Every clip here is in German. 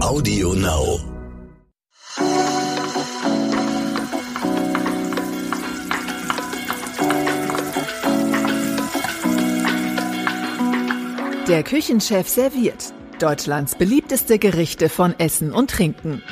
Audio Now. Der Küchenchef serviert Deutschlands beliebteste Gerichte von Essen und Trinken.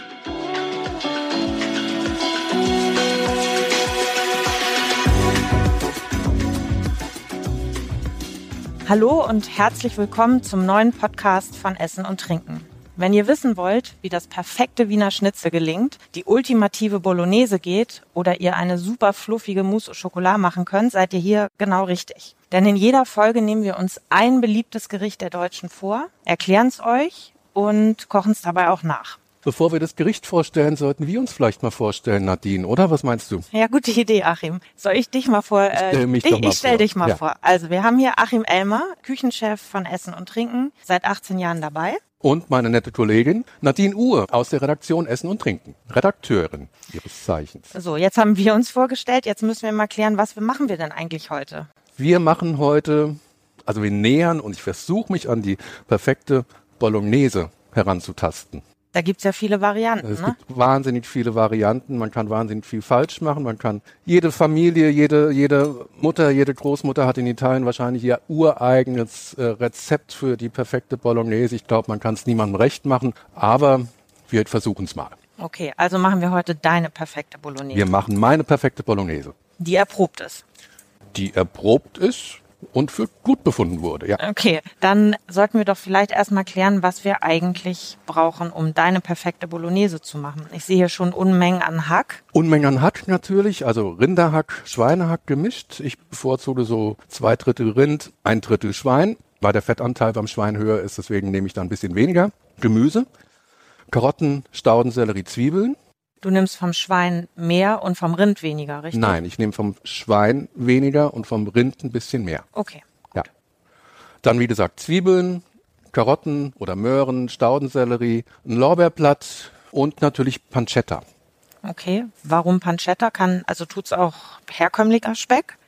Hallo und herzlich willkommen zum neuen Podcast von Essen und Trinken. Wenn ihr wissen wollt, wie das perfekte Wiener Schnitzel gelingt, die ultimative Bolognese geht oder ihr eine super fluffige Mousse au Chocolat machen könnt, seid ihr hier genau richtig. Denn in jeder Folge nehmen wir uns ein beliebtes Gericht der Deutschen vor, erklären es euch und kochen es dabei auch nach. Bevor wir das Gericht vorstellen, sollten wir uns vielleicht mal vorstellen, Nadine, oder? Was meinst du? Ja, gute Idee, Achim. Soll ich dich mal vor? Äh, stell mich dich, mal ich stell vor. dich mal Ja. vor. Also wir haben hier Achim Elmer, Küchenchef von Essen und Trinken, seit 18 Jahren dabei. Und meine nette Kollegin Nadine Uhr aus der Redaktion Essen und Trinken. Redakteurin ihres Zeichens. So, jetzt haben wir uns vorgestellt. Jetzt müssen wir mal klären, was machen wir denn eigentlich heute? Wir machen heute, also wir nähern und ich versuche mich an die perfekte Bolognese heranzutasten. Da gibt's ja viele Varianten. Es Ne? gibt wahnsinnig viele Varianten, man kann wahnsinnig viel falsch machen, man kann jede Familie, jede, jede Mutter, jede Großmutter hat in Italien wahrscheinlich ihr ureigenes äh, Rezept für die perfekte Bolognese. Ich glaube, man kann es niemandem recht machen, aber wir versuchen es mal. Okay, also machen wir heute deine perfekte Bolognese, Wir machen meine perfekte Bolognese, die erprobt ist. die erprobt ist und für gut befunden wurde. Ja. Okay, dann sollten wir doch vielleicht erstmal klären, was wir eigentlich brauchen, um deine perfekte Bolognese zu machen. Ich sehe hier schon Unmengen an Hack. Unmengen an Hack natürlich, also Rinderhack, Schweinehack gemischt. Ich bevorzuge so zwei Drittel Rind, ein Drittel Schwein. Weil der Fettanteil beim Schwein höher ist, deswegen nehme ich da ein bisschen weniger. Gemüse, Karotten, Stauden, Sellerie, Zwiebeln. Du nimmst vom Schwein mehr und vom Rind weniger, richtig? Nein, ich nehme vom Schwein weniger und vom Rind ein bisschen mehr. Okay. Ja. Dann, wie gesagt, Zwiebeln, Karotten oder Möhren, Staudensellerie, ein Lorbeerblatt und natürlich Pancetta. Okay. Warum Pancetta? Kann, also tut's auch herkömmlicher Speck?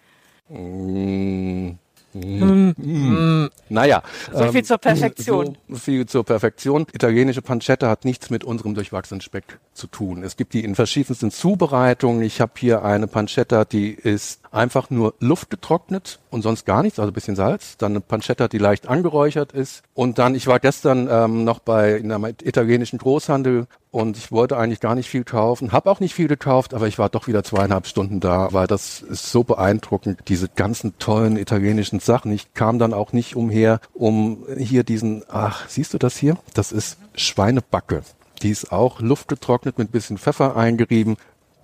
Mm, Naja. So viel zur Perfektion. So viel zur Perfektion. Italienische Pancetta hat nichts mit unserem durchwachsenen Speck zu tun. Es gibt die in verschiedensten Zubereitungen. Ich habe hier eine Pancetta, die ist einfach nur luftgetrocknet und sonst gar nichts, also ein bisschen Salz. Dann eine Pancetta, die leicht angeräuchert ist. Und dann, ich war gestern ähm, noch bei in einem italienischen Großhandel und ich wollte eigentlich gar nicht viel kaufen, habe auch nicht viel gekauft, aber ich war doch wieder zweieinhalb Stunden da, weil das ist so beeindruckend, diese ganzen tollen italienischen Sachen. Ich kam dann auch nicht umher, um hier diesen, ach, siehst du das hier? Das ist Schweinebacke. Die ist auch luftgetrocknet mit ein bisschen Pfeffer eingerieben.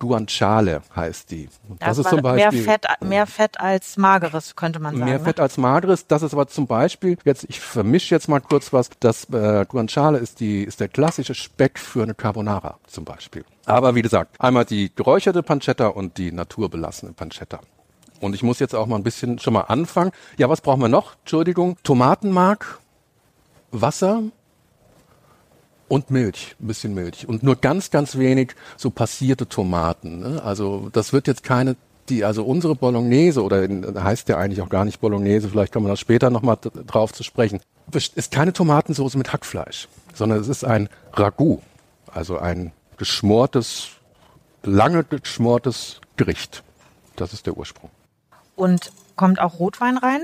Guanciale heißt die. Und Das, ist zum Beispiel mehr Fett, mehr Fett als mageres, könnte man sagen. Mehr ne? Fett als mageres. Das ist aber zum Beispiel, jetzt, ich vermische jetzt mal kurz was, das äh, Guanciale ist, die, ist der klassische Speck für eine Carbonara zum Beispiel. Aber wie gesagt, einmal die geräucherte Pancetta und die naturbelassene Pancetta. Und ich muss jetzt auch mal ein bisschen schon mal anfangen. Ja, was brauchen wir noch? Entschuldigung. Tomatenmark, Wasser und Milch, ein bisschen Milch. Und nur ganz, ganz wenig so passierte Tomaten. Ne? Also das wird jetzt keine, die, also unsere Bolognese, oder heißt ja eigentlich auch gar nicht Bolognese, vielleicht kommen wir da später nochmal drauf zu sprechen, ist keine Tomatensoße mit Hackfleisch, sondern es ist ein Ragout, also ein geschmortes, lange geschmortes Gericht. Das ist der Ursprung. Und kommt auch Rotwein rein?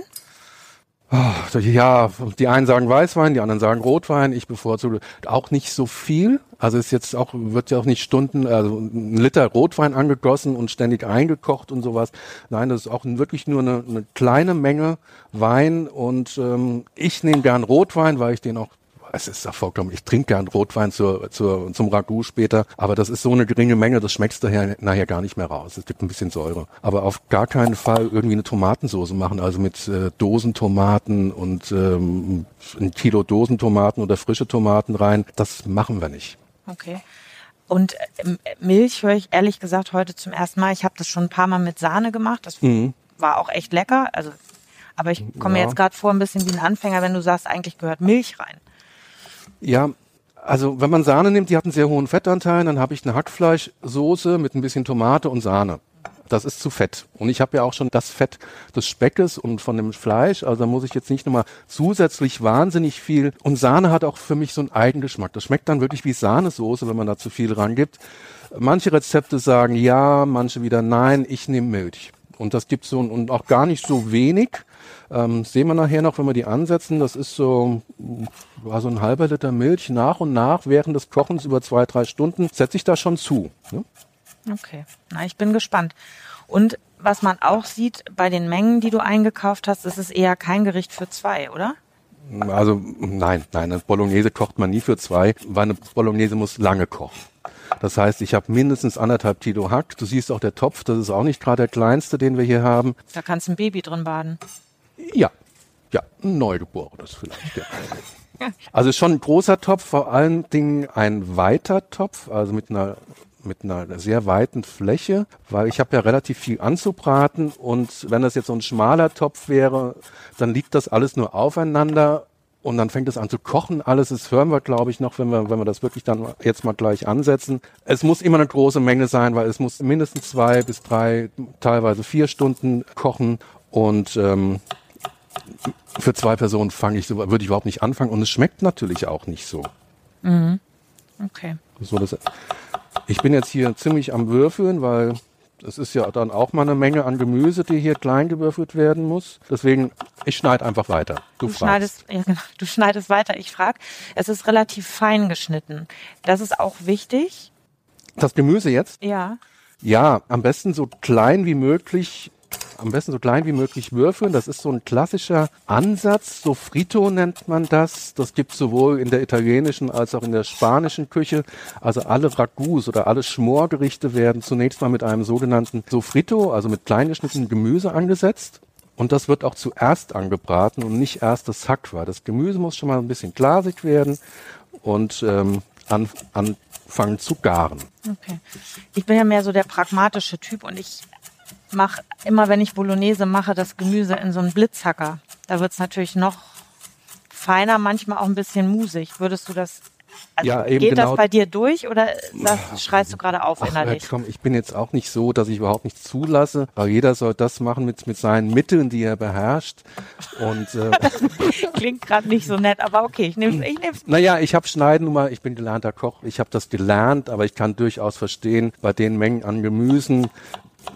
Also, Ja, die einen sagen Weißwein, die anderen sagen Rotwein. Ich bevorzuge auch nicht so viel. Also ist jetzt auch, wird ja auch nicht Stunden, also ein Liter Rotwein angegossen und ständig eingekocht und sowas. Nein, das ist auch wirklich nur eine, eine kleine Menge Wein und ähm, ich nehme gern Rotwein, weil ich den auch es ist ja vollkommen, ich trinke gern Rotwein zur, zur, zum Ragout später, aber das ist so eine geringe Menge, das schmeckst daher nachher gar nicht mehr raus. Es gibt ein bisschen Säure. Aber auf gar keinen Fall irgendwie eine Tomatensoße machen, also mit äh, Dosentomaten und ähm, ein Kilo Dosentomaten oder frische Tomaten rein. Das machen wir nicht. Okay. Und ähm, Milch höre ich ehrlich gesagt heute zum ersten Mal. Ich habe das schon ein paar Mal mit Sahne gemacht. Das war auch echt lecker. Also, aber ich komme mir Ja. jetzt gerade vor, ein bisschen wie ein Anfänger, wenn du sagst, eigentlich gehört Milch rein. Ja, also wenn man Sahne nimmt, die hat einen sehr hohen Fettanteil, dann habe ich eine Hackfleischsoße mit ein bisschen Tomate und Sahne. Das ist zu fett. Und ich habe ja auch schon das Fett des Speckes und von dem Fleisch. Also da muss ich jetzt nicht nochmal zusätzlich wahnsinnig viel. Und Sahne hat auch für mich so einen Eigengeschmack. Das schmeckt dann wirklich wie Sahnesoße, wenn man da zu viel rangibt. Manche Rezepte sagen ja, manche wieder nein, ich nehme Milch. Und das gibt so und auch gar nicht so wenig. Ähm, sehen wir nachher noch, wenn wir die ansetzen. Das ist so, war so ein halber Liter Milch nach und nach während des Kochens über zwei, drei Stunden setze ich da schon zu. Ne? Okay, na, ich bin gespannt. Und was man auch sieht bei den Mengen, die du eingekauft hast, ist es eher kein Gericht für zwei, oder? Also nein, nein, eine Bolognese kocht man nie für zwei, weil eine Bolognese muss lange kochen. Das heißt, ich habe mindestens anderthalb Kilo Hack. Du siehst auch der Topf, das ist auch nicht gerade der kleinste, den wir hier haben. Da kannst ein Baby drin baden. Ja, ja, ein Neugeborenes vielleicht. Ja. Also schon ein großer Topf, vor allen Dingen ein weiter Topf, also mit einer mit einer sehr weiten Fläche, weil ich habe ja relativ viel anzubraten und wenn das jetzt so ein schmaler Topf wäre, dann liegt das alles nur aufeinander und dann fängt es an zu kochen. Alles das hören wir, glaube ich, noch, wenn wir, wenn wir das wirklich dann jetzt mal gleich ansetzen. Es muss immer eine große Menge sein, weil es muss mindestens zwei bis drei, teilweise vier Stunden kochen. Und ähm, für zwei Personen fange ich so, würde ich überhaupt nicht anfangen. Und es schmeckt natürlich auch nicht so. Mhm. Okay. So, das, ich bin jetzt hier ziemlich am Würfeln, weil das ist ja dann auch mal eine Menge an Gemüse, die hier klein gewürfelt werden muss. Deswegen, ich schneide einfach weiter. Du, du schneidest, ja, genau, du schneidest weiter. Ich frage, es ist relativ fein geschnitten. Das ist auch wichtig. Das Gemüse jetzt? Ja. Ja, am besten so klein wie möglich am besten so klein wie möglich würfeln. Das ist so ein klassischer Ansatz. So Frito nennt man das. Das gibt sowohl in der italienischen als auch in der spanischen Küche. Also alle Ragouts oder alle Schmorgerichte werden zunächst mal mit einem sogenannten Sofrito, also mit kleingeschnittenem Gemüse angesetzt. Und das wird auch zuerst angebraten und nicht erst das Hack, weil das Gemüse muss schon mal ein bisschen glasig werden und ähm, an, anfangen zu garen. Okay. Ich bin ja mehr so der pragmatische Typ und ich mache immer, wenn ich Bolognese mache, das Gemüse in so einen Blitzhacker. Da wird es natürlich noch feiner, manchmal auch ein bisschen musig. Würdest du das also ja, eben geht genau. das bei dir durch oder das schreist du gerade auf innerlich? Ach, komm, ich bin jetzt auch nicht so, dass ich überhaupt nichts zulasse, aber jeder soll das machen mit, mit seinen Mitteln, die er beherrscht. Und äh, klingt gerade nicht so nett, aber okay, ich nehme ich nehm's. Naja, ich habe Schneiden nun mal, ich bin gelernter Koch, ich habe das gelernt, aber ich kann durchaus verstehen, bei den Mengen an Gemüsen,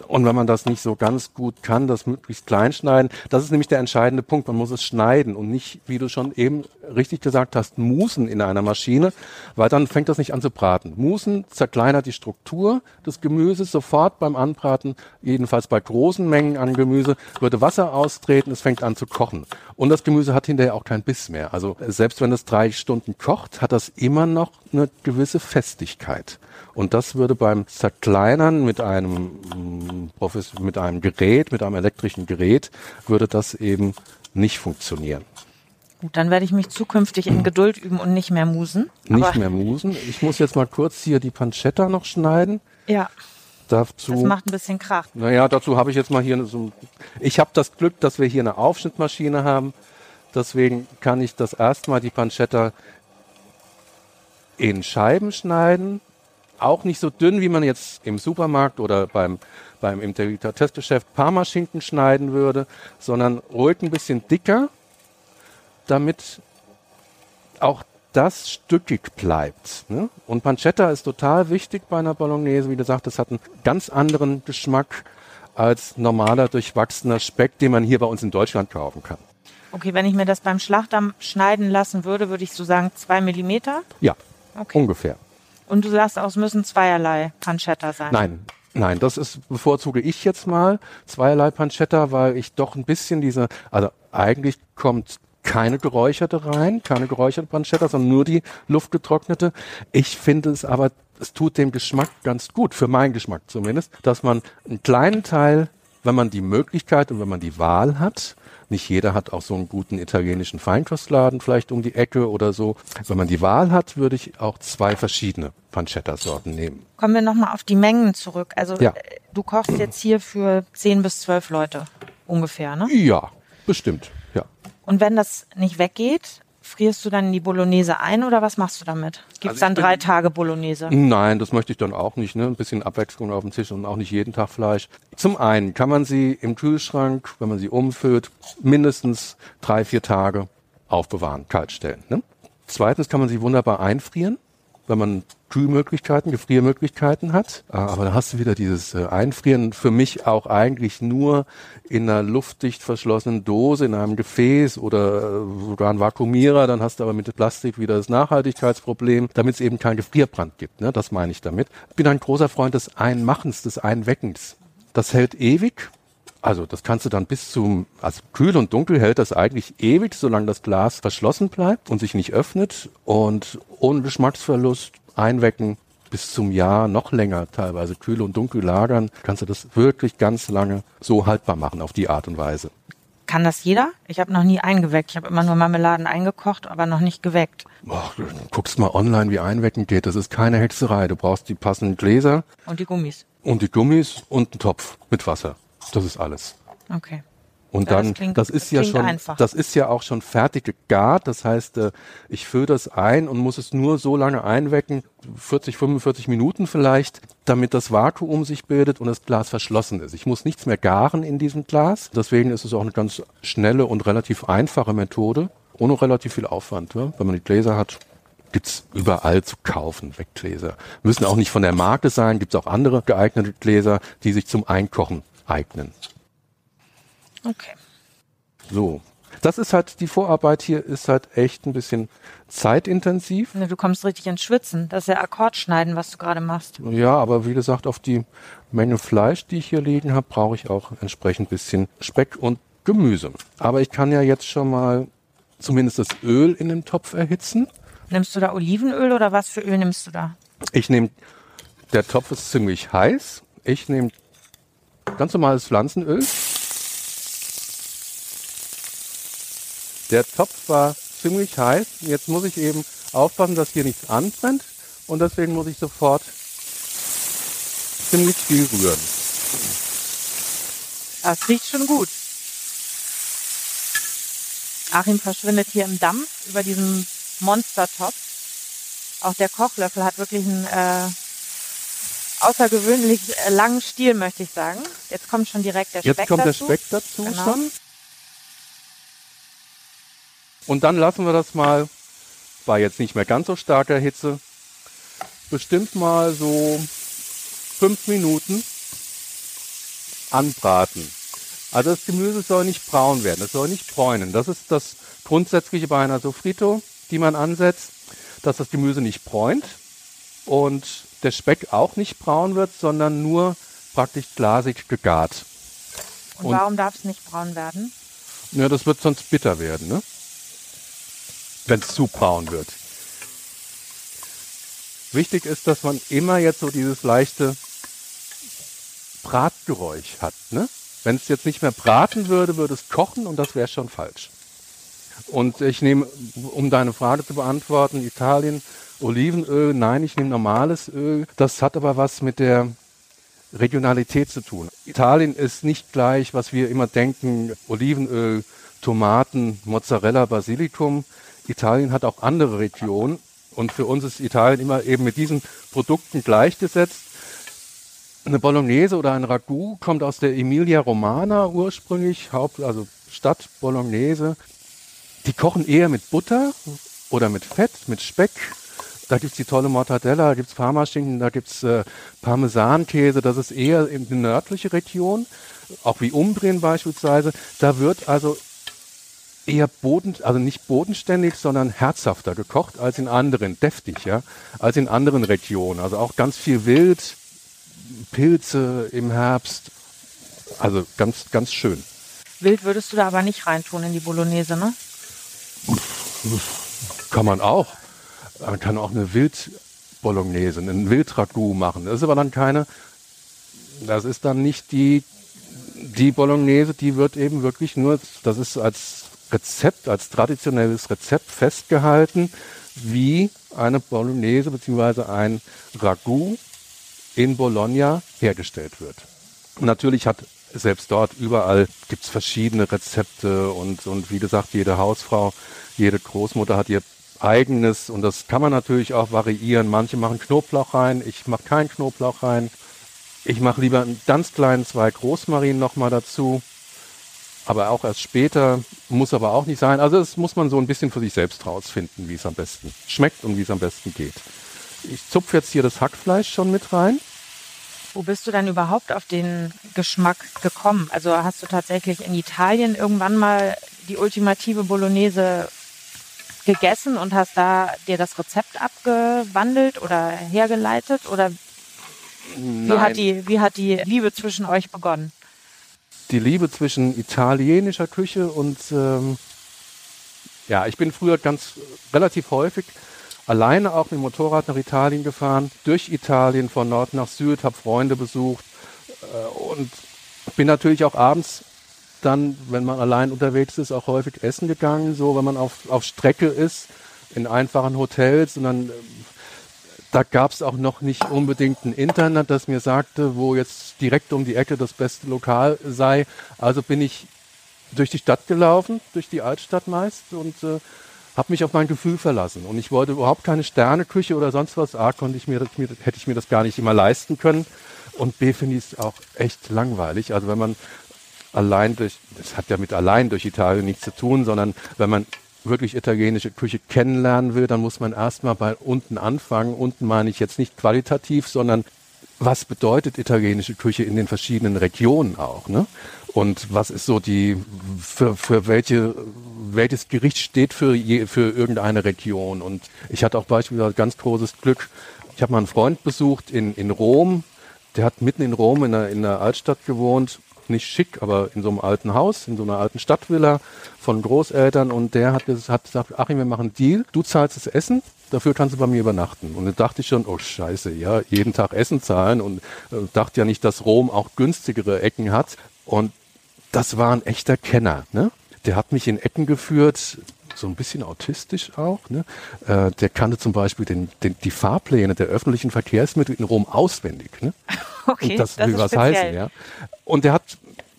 und wenn man das nicht so ganz gut kann, das möglichst klein schneiden, das ist nämlich der entscheidende Punkt. Man muss es schneiden und nicht, wie du schon eben richtig gesagt hast, musen in einer Maschine, weil dann fängt das nicht an zu braten. Musen zerkleinert die Struktur des Gemüses sofort beim Anbraten, jedenfalls bei großen Mengen an Gemüse, würde Wasser austreten, es fängt an zu kochen. Und das Gemüse hat hinterher auch keinen Biss mehr. Also selbst wenn es drei Stunden kocht, hat das immer noch eine gewisse Festigkeit. Und das würde beim Zerkleinern mit einem, mm, mit einem Gerät, mit einem elektrischen Gerät, würde das eben nicht funktionieren. Gut, dann werde ich mich zukünftig in Geduld üben und nicht mehr musen. Nicht mehr musen. Ich muss jetzt mal kurz hier die Pancetta noch schneiden. Ja. Dazu, das macht ein bisschen Krach. Naja, dazu habe ich jetzt mal hier so. Ich habe das Glück, dass wir hier eine Aufschnittmaschine haben. Deswegen kann ich das erstmal die Pancetta in Scheiben schneiden auch nicht so dünn, wie man jetzt im Supermarkt oder beim, beim im Delikatessgeschäft Parmaschinken schneiden würde, sondern ruhig ein bisschen dicker, damit auch das stückig bleibt. Ne? Und Pancetta ist total wichtig bei einer Bolognese. Wie gesagt, das hat einen ganz anderen Geschmack als normaler durchwachsener Speck, den man hier bei uns in Deutschland kaufen kann. Okay, wenn ich mir das beim Schlachter schneiden lassen würde, würde ich so sagen zwei Millimeter? Ja, okay. ungefähr. Und du sagst auch, es müssen zweierlei Pancetta sein. Nein, Nein, das ist bevorzuge ich jetzt mal zweierlei Pancetta, weil ich doch ein bisschen diese, also eigentlich kommt keine geräucherte rein, keine geräucherte Pancetta, sondern nur die luftgetrocknete. Ich finde es aber, es tut dem Geschmack ganz gut, für meinen Geschmack zumindest, dass man einen kleinen Teil, wenn man die Möglichkeit und wenn man die Wahl hat, nicht jeder hat auch so einen guten italienischen Feinkostladen vielleicht um die Ecke oder so. Wenn man die Wahl hat, würde ich auch zwei verschiedene Pancetta-Sorten nehmen. Kommen wir nochmal auf die Mengen zurück. Also ja. Äh, du kochst jetzt hier für zehn bis zwölf Leute ungefähr, ne? Ja, bestimmt, ja. Und wenn das nicht weggeht, frierst du dann die Bolognese ein oder was machst du damit? Gibt es Also dann bin- drei Tage Bolognese? Nein, das möchte ich dann auch nicht. Ne? Ein bisschen Abwechslung auf dem Tisch und auch nicht jeden Tag Fleisch. Zum einen kann man sie im Kühlschrank, wenn man sie umfüllt, mindestens drei, vier Tage aufbewahren, kalt stellen. Ne? Zweitens kann man sie wunderbar einfrieren, wenn man Kühlmöglichkeiten, Gefriermöglichkeiten hat. Äh, Aber da hast du wieder dieses äh, Einfrieren für mich auch eigentlich nur in einer luftdicht verschlossenen Dose, in einem Gefäß oder äh, sogar ein Vakuumierer. Dann hast du aber mit Plastik wieder das Nachhaltigkeitsproblem, damit es eben keinen Gefrierbrand gibt. Ne? Das meine ich damit. Ich bin ein großer Freund des Einmachens, des Einweckens. Das hält ewig. Also das kannst du dann bis zum, also kühl und dunkel hält das eigentlich ewig, solange das Glas verschlossen bleibt und sich nicht öffnet und ohne Geschmacksverlust einwecken bis zum Jahr, noch länger teilweise kühl und dunkel lagern, kannst du das wirklich ganz lange so haltbar machen auf die Art und Weise. Kann das jeder? Ich habe noch nie eingeweckt. Ich habe immer nur Marmeladen eingekocht, aber noch nicht geweckt. Boah, du guckst mal online, wie einwecken geht. Das ist keine Hexerei. Du brauchst die passenden Gläser Und die Gummis. und die Gummis und einen Topf mit Wasser. Das ist alles. Okay. Und Ja, das dann, klingt- das ist das ja schon, einfach. das ist ja auch schon fertig gegart. Das heißt, äh, ich fülle das ein und muss es nur so lange einwecken, 40, 45 Minuten vielleicht, damit das Vakuum sich bildet und das Glas verschlossen ist. Ich muss nichts mehr garen in diesem Glas. Deswegen ist es auch eine ganz schnelle und relativ einfache Methode, ohne relativ viel Aufwand. Ne? Wenn man die Gläser hat, gibt's überall zu kaufen, Weggläser. Müssen auch nicht von der Marke sein, gibt's auch andere geeignete Gläser, die sich zum Einkochen eignen. Okay. So. Das ist halt, die Vorarbeit hier ist halt echt ein bisschen zeitintensiv. Du kommst richtig ins Schwitzen. Das ist ja Akkordschneiden, was du gerade machst. Ja, aber wie gesagt, auf die Menge Fleisch, die ich hier liegen habe, brauche ich auch entsprechend bisschen Speck und Gemüse. Aber ich kann ja jetzt schon mal zumindest das Öl in dem Topf erhitzen. Nimmst du da Olivenöl oder was für Öl nimmst du da? Ich nehme, der Topf ist ziemlich heiß. Ich nehme ganz normales Pflanzenöl. Der Topf war ziemlich heiß. Jetzt muss ich eben aufpassen, dass hier nichts anbrennt. Und deswegen muss ich sofort ziemlich viel rühren. Das riecht schon gut. Achim verschwindet hier im Dampf über diesem Monstertopf. Auch der Kochlöffel hat wirklich einen äh, außergewöhnlich äh, langen Stiel, möchte ich sagen. Jetzt kommt schon direkt der Jetzt Speck kommt dazu. der Speck dazu Genau. schon. Und dann lassen wir das mal bei jetzt nicht mehr ganz so starker Hitze bestimmt mal so fünf Minuten anbraten. Also das Gemüse soll nicht braun werden, es soll nicht bräunen. Das ist das Grundsätzliche bei einer Sofrito, die man ansetzt, dass das Gemüse nicht bräunt und der Speck auch nicht braun wird, sondern nur praktisch glasig gegart. Und, Und- warum darf es nicht braun werden? Ja, das wird sonst bitter werden, ne? Wenn es zu braun wird. Wichtig ist, dass man immer jetzt so dieses leichte Bratgeräusch hat, ne? Wenn es jetzt nicht mehr braten würde, würde es kochen und das wäre schon falsch. Und ich nehme, um deine Frage zu beantworten, Italien, Olivenöl, nein, ich nehme normales Öl. Das hat aber was mit der Regionalität zu tun. Italien ist nicht gleich, was wir immer denken, Olivenöl, Tomaten, Mozzarella, Basilikum. Italien hat auch andere Regionen und für uns ist Italien immer eben mit diesen Produkten gleichgesetzt. Eine Bolognese oder ein Ragout kommt aus der Emilia Romana ursprünglich, Haupt, also Stadt Bolognese. Die kochen eher mit Butter oder mit Fett, mit Speck. Da gibt's die tolle Mortadella, da gibt's Parmaschinken, da gibt's äh, Parmesankäse. Das ist eher in die nördliche Region, auch wie Umbrien beispielsweise. Da wird also eher boden, also nicht bodenständig, sondern herzhafter gekocht als in anderen, deftig, ja, als in anderen Regionen. Also auch ganz viel Wild, Pilze im Herbst. Also ganz, ganz schön. Wild würdest du da aber nicht reintun in die Bolognese, ne? Kann man auch. Man kann auch eine Wild-Bolognese, einen Wildragout machen. Das ist aber dann keine, das ist dann nicht die, die Bolognese, die wird eben wirklich nur, das ist als Rezept, als traditionelles Rezept festgehalten, wie eine Bolognese bzw. ein Ragout in Bologna hergestellt wird. Natürlich hat selbst dort überall gibt's verschiedene Rezepte und, und wie gesagt, jede Hausfrau, jede Großmutter hat ihr eigenes und das kann man natürlich auch variieren. Manche machen Knoblauch rein, ich mache keinen Knoblauch rein. Ich mache lieber einen ganz kleinen zwei Großmarinen nochmal dazu. Aber auch erst später, muss aber auch nicht sein. Also das muss man so ein bisschen für sich selbst rausfinden, wie es am besten schmeckt und wie es am besten geht. Ich zupfe jetzt hier das Hackfleisch schon mit rein. Wo bist du dann überhaupt auf den Geschmack gekommen? Also hast du tatsächlich in Italien irgendwann mal die ultimative Bolognese gegessen und hast da dir das Rezept abgewandelt oder hergeleitet? Oder wie hat, die, wie hat die Liebe zwischen euch begonnen? Die Liebe zwischen italienischer Küche und ähm, ja, ich bin früher ganz relativ häufig alleine auch mit dem Motorrad nach Italien gefahren, durch Italien von Nord nach Süd, habe Freunde besucht äh, und bin natürlich auch abends dann, wenn man allein unterwegs ist, auch häufig essen gegangen, so wenn man auf, auf Strecke ist, in einfachen Hotels und dann äh, da gab es auch noch nicht unbedingt ein Internet, das mir sagte, wo jetzt direkt um die Ecke das beste Lokal sei. Also bin ich durch die Stadt gelaufen, durch die Altstadt meist und äh, habe mich auf mein Gefühl verlassen und ich wollte überhaupt keine Sterneküche oder sonst was. A, konnte ich mir, hätte ich mir das gar nicht immer leisten können und B finde ich es auch echt langweilig. Also wenn man allein durch, das hat ja mit allein durch Italien nichts zu tun, sondern wenn man wirklich italienische Küche kennenlernen will, dann muss man erstmal bei unten anfangen. Unten meine ich jetzt nicht qualitativ, sondern was bedeutet italienische Küche in den verschiedenen Regionen auch, ne? Und was ist so die, für, für welche, welches Gericht steht für, je, für irgendeine Region? Und ich hatte auch beispielsweise ganz großes Glück. Ich habe mal einen Freund besucht in, in Rom. Der hat mitten in Rom in der, in der Altstadt gewohnt. Nicht schick, aber in so einem alten Haus, in so einer alten Stadtvilla von Großeltern. Und der hat, hat gesagt, Achim, wir machen Deal. Du zahlst das Essen dafür kannst du bei mir übernachten. Und dann dachte ich schon, oh scheiße, ja, jeden Tag Essen zahlen und äh, dachte ja nicht, dass Rom auch günstigere Ecken hat. Und das war ein echter Kenner. Ne? Der hat mich in Ecken geführt, so ein bisschen autistisch auch. Ne? Äh, der kannte zum Beispiel den, den, die Fahrpläne der öffentlichen Verkehrsmittel in Rom auswendig. Ne? Okay, Und das, das will ist was speziell. heißen. Ja? Und der hat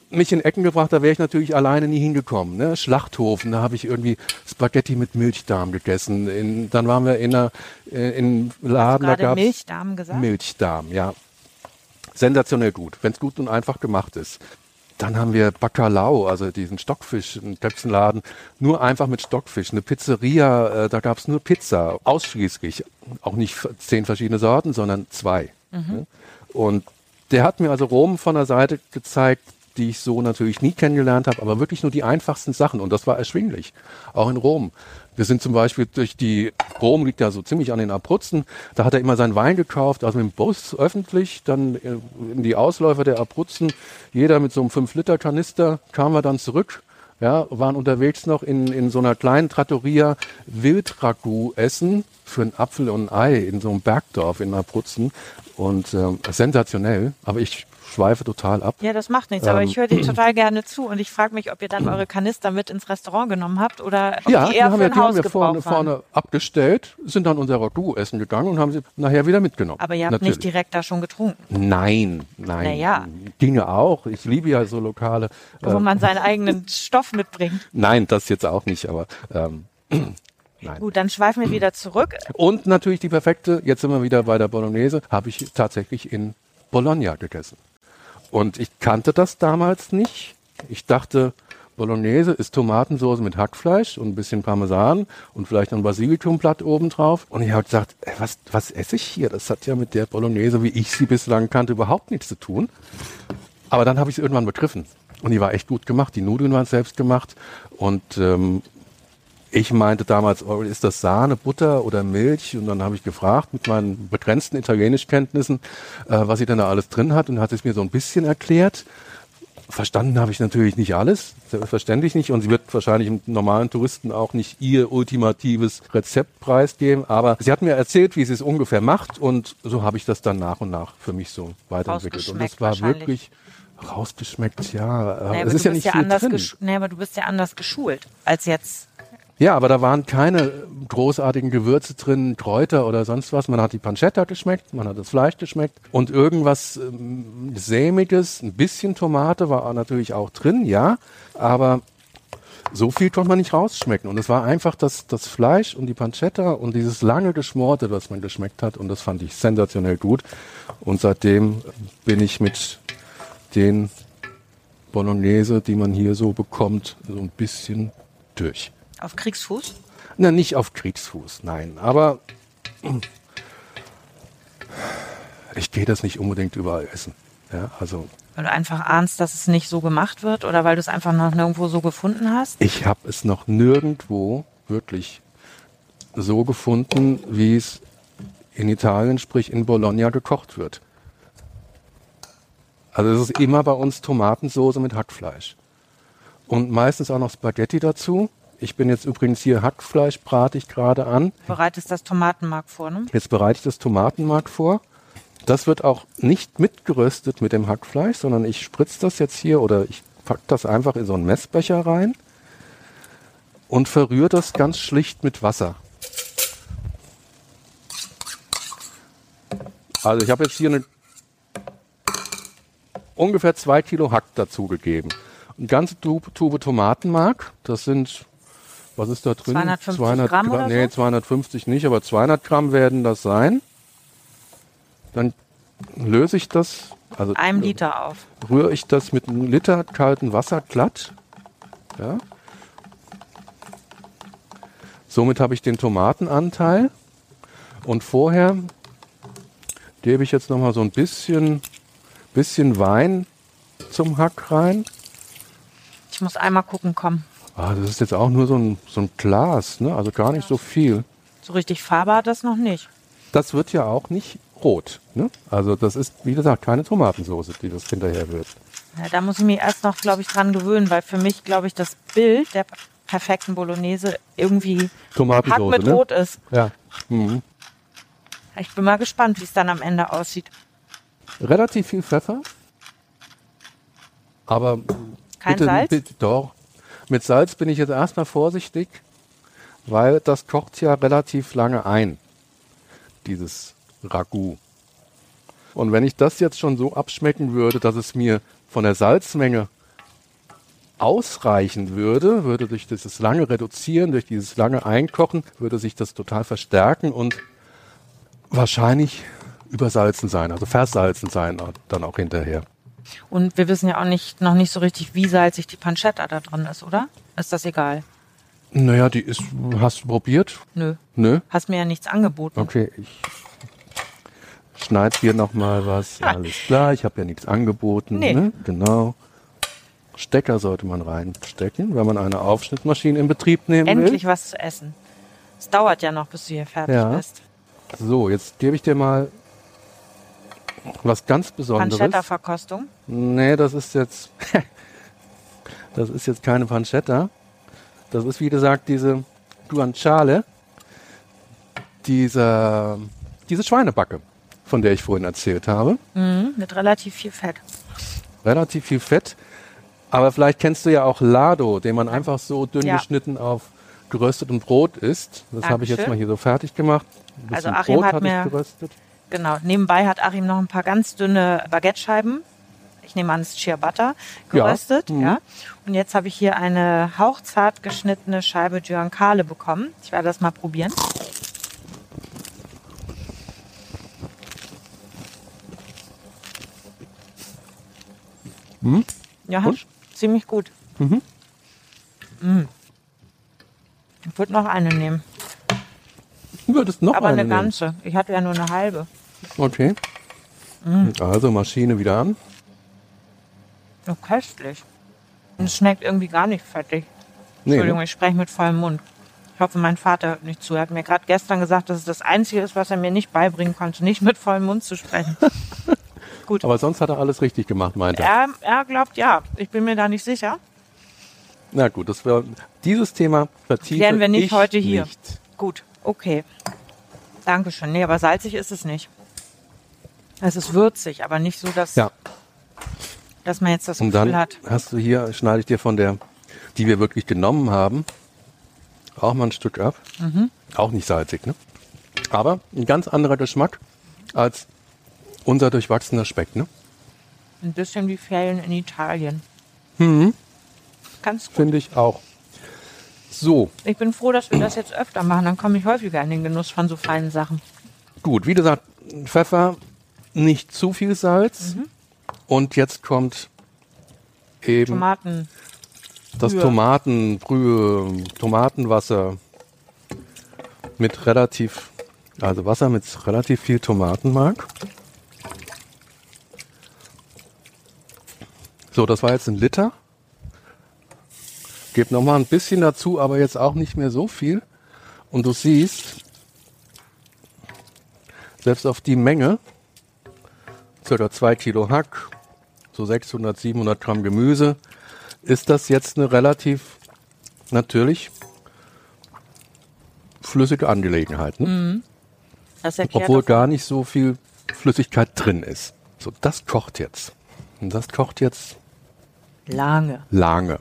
mich in Ecken gebracht, da wäre ich natürlich alleine nie hingekommen. Ne? Schlachthofen, da habe ich irgendwie Spaghetti mit Milchdarm gegessen. In, dann waren wir in einer äh, in einem Laden, da gab's Milchdarm gesagt. Milchdarm, ja. Sensationell gut, wenn es gut und einfach gemacht ist. Dann haben wir Bacalao, also diesen Stockfisch, einen Köpfenladen, nur einfach mit Stockfisch. Eine Pizzeria, äh, da gab es nur Pizza, ausschließlich. Auch nicht zehn verschiedene Sorten, sondern zwei. Ne? Und der hat mir also Rom von der Seite gezeigt, die ich so natürlich nie kennengelernt habe, aber wirklich nur die einfachsten Sachen. Und das war erschwinglich, auch in Rom. Wir sind zum Beispiel durch die, Rom liegt ja so ziemlich an den Abruzzen, da hat er immer seinen Wein gekauft, also mit dem Bus öffentlich, dann äh, in die Ausläufer der Abruzzen, jeder mit so einem 5-Liter-Kanister, kamen wir dann zurück, ja, waren unterwegs noch in, in so einer kleinen Trattoria Wildragout essen für einen Apfel und ein Ei in so einem Bergdorf in Abruzzen. Und ähm, sensationell, aber ich schweife total ab. Ja, das macht nichts, aber Ähm, ich höre dir total gerne zu und ich frage mich, ob ihr dann eure Kanister mit ins Restaurant genommen habt oder ob Ja, die eher für ein die haben wir vorne, waren. vorne abgestellt, sind dann unser Ragout essen gegangen und haben sie nachher wieder mitgenommen. Aber ihr habt Natürlich. nicht direkt da schon getrunken, Nein, nein. Naja. Ginge auch. Ich liebe ja so Lokale. wo Äh, man seinen eigenen Stoff mitbringt. nein, das jetzt auch nicht, aber ähm, nein. Gut, dann schweifen wir wieder zurück. Und natürlich die perfekte, jetzt sind wir wieder bei der Bolognese, habe ich tatsächlich in Bologna gegessen. Und ich kannte das damals nicht. Ich dachte, Bolognese ist Tomatensoße mit Hackfleisch und ein bisschen Parmesan und vielleicht noch ein Basilikumblatt obendrauf. Und ich habe gesagt, ey, was, was esse ich hier? Das hat ja mit der Bolognese, wie ich sie bislang kannte, überhaupt nichts zu tun. Aber dann habe ich es irgendwann begriffen. Und die war echt gut gemacht. Die Nudeln waren selbst gemacht. Und ähm, ich meinte damals, oh, ist das Sahne, Butter oder Milch? Und dann habe ich gefragt mit meinen begrenzten Italienischkenntnissen, äh, was sie denn da alles drin hat. Und hat es mir so ein bisschen erklärt. Verstanden habe ich natürlich nicht alles, selbstverständlich nicht. Und sie wird wahrscheinlich einem normalen Touristen auch nicht ihr ultimatives Rezept preisgeben. Aber sie hat mir erzählt, wie sie es ungefähr macht. Und so habe ich das dann nach und nach für mich so weiterentwickelt. Und das Rausgeschmeckt war wirklich rausgeschmeckt, ja. Naja, es ist ja nicht ja anders drin. nee, aber du bist ja anders geschult als jetzt Ja, aber da waren keine großartigen Gewürze drin, Kräuter oder sonst was. Man hat die Pancetta geschmeckt, man hat das Fleisch geschmeckt und irgendwas ähm, sämiges, ein bisschen Tomate war natürlich auch drin, ja, aber so viel konnte man nicht rausschmecken. Und es war einfach das, das Fleisch und die Pancetta und dieses lange Geschmorte, was man geschmeckt hat. Und das fand ich sensationell gut. Und seitdem bin ich mit den Bolognese, die man hier so bekommt, so ein bisschen durch. Auf Kriegsfuß? Na, nicht auf Kriegsfuß, nein. Aber ich gehe das nicht unbedingt überall essen. Ja, also weil du einfach ahnst, dass es nicht so gemacht wird oder weil du es einfach noch nirgendwo so gefunden hast? Ich habe es noch nirgendwo wirklich so gefunden, wie es in Italien, sprich in Bologna, gekocht wird. Also es ist immer bei uns Tomatensoße mit Hackfleisch. Und meistens auch noch Spaghetti dazu. Ich bin jetzt übrigens hier Hackfleisch, brate ich gerade an. Bereitest das Tomatenmark vor, ne? Jetzt bereite ich das Tomatenmark vor. Das wird auch nicht mitgeröstet mit dem Hackfleisch, sondern ich spritze das jetzt hier oder ich packe das einfach in so einen Messbecher rein und verrühre das ganz schlicht mit Wasser. Also ich habe jetzt hier eine ungefähr zwei Kilo Hack dazugegeben. Eine ganze Tube, Tube Tomatenmark, das sind, was ist da drin? 250 200 Gramm, Gramm nee, so? 250 nicht, aber 200 Gramm werden das sein. Dann löse ich das, also einem Liter auf. Rühre ich das mit einem Liter kaltem Wasser glatt. Ja. Somit habe ich den Tomatenanteil und vorher gebe ich jetzt noch mal so ein bisschen bisschen Wein zum Hack rein. Ich muss einmal gucken, komm. Ah, das ist jetzt auch nur so ein, so ein Glas, ne? also gar nicht so viel. So richtig Farbe hat das noch nicht. Das wird ja auch nicht rot. Ne? Also das ist, wie gesagt, keine Tomatensauce, die das hinterher wird. Ja, da muss ich mich erst noch, glaube ich, dran gewöhnen, weil für mich, glaube ich, das Bild der perfekten Bolognese irgendwie Hack mit ne? Rot ist. Ja. Mhm. Ich bin mal gespannt, wie es dann am Ende aussieht relativ viel Pfeffer. Aber kein bitte, Salz? Bitte, doch. Mit Salz bin ich jetzt erstmal vorsichtig, weil das kocht ja relativ lange ein, dieses Ragout. Und wenn ich das jetzt schon so abschmecken würde, dass es mir von der Salzmenge ausreichen würde, würde durch dieses lange Reduzieren, durch dieses lange Einkochen, würde sich das total verstärken und wahrscheinlich übersalzen sein, also versalzen sein dann auch hinterher. Und wir wissen ja auch nicht, noch nicht so richtig, wie salzig die Pancetta da drin ist, oder? Ist das egal? Naja, die ist, hast du probiert? Nö. Nö? Hast mir ja nichts angeboten. Okay, ich schneide hier nochmal was. Ja, alles klar, ich habe ja nichts angeboten. Nee. Ne? Genau. Stecker sollte man reinstecken, wenn man eine Aufschnittmaschine in Betrieb nehmen Endlich will. Endlich was zu essen. Es dauert ja noch, bis du hier fertig ja. bist. So, jetzt gebe ich dir mal was ganz Besonderes. Pancetta-Verkostung? Nee, das ist jetzt, das ist jetzt keine Pancetta. Das ist, wie gesagt, diese Guanciale, diese, diese Schweinebacke, von der ich vorhin erzählt habe. Mhm, mit relativ viel Fett. Relativ viel Fett. Aber vielleicht kennst du ja auch Lado, den man einfach so dünn ja. geschnitten auf geröstetem Brot isst. Das habe ich jetzt mal hier so fertig gemacht. also Achim Brot hat mir geröstet. Genau. Nebenbei hat Achim noch ein paar ganz dünne Baguette-Scheiben. Ich nehme an, es ist Ciabatta geröstet. Ja. Mhm. ja. Und jetzt habe ich hier eine hauchzart geschnittene Scheibe Giancale bekommen. Ich werde das mal probieren. Mhm. Ja, Und? ziemlich gut. Mhm. Mhm. Ich würde noch eine nehmen. Du würdest noch Aber eine, eine ganze. Ich hatte ja nur eine halbe. Okay. Mhm. Also Maschine wieder an. So köstlich. Und es schmeckt irgendwie gar nicht fettig. Entschuldigung, nee, ne? ich spreche mit vollem Mund. Ich hoffe, mein Vater hört nicht zu. Er hat mir gerade gestern gesagt, dass es das Einzige ist, was er mir nicht beibringen konnte, nicht mit vollem Mund zu sprechen. Gut. Aber sonst hat er alles richtig gemacht, meint er. Er, er glaubt ja. Ich bin mir da nicht sicher. Na gut, das wär, dieses Thema vertiefen Klären wir nicht heute hier. Nicht. Gut, okay. Dankeschön. Nee, aber salzig ist es nicht. Es ist würzig, aber nicht so, dass, ja. dass man jetzt das Und Gefühl dann hat. Hast du hier, schneide ich dir von der, die wir wirklich genommen haben, auch mal ein Stück ab. Auch nicht salzig, ne? Aber ein ganz anderer Geschmack als unser durchwachsener Speck, ne? Ein bisschen wie Ferien in Italien. Mhm. Ganz gut. Finde ich auch. So, Ich bin froh, dass wir das jetzt öfter machen. Dann komme ich häufiger in den Genuss von so feinen Sachen. gut. Wie gesagt, Pfeffer, nicht zu viel Salz. Und jetzt kommt eben Tomaten. das Brühe. Tomatenbrühe, Tomatenwasser mit relativ, also Wasser mit relativ viel Tomatenmark. So, das war jetzt ein Liter. Gebe noch mal ein bisschen dazu, aber jetzt auch nicht mehr so viel. Und du siehst, selbst auf die Menge, circa zwei Kilo Hack, so 600, 700 Gramm Gemüse, ist das jetzt eine relativ natürlich flüssige Angelegenheit. Ne? Erklärt Obwohl gar nicht so viel Flüssigkeit drin ist. So, das kocht jetzt. Und das kocht jetzt lange. lange.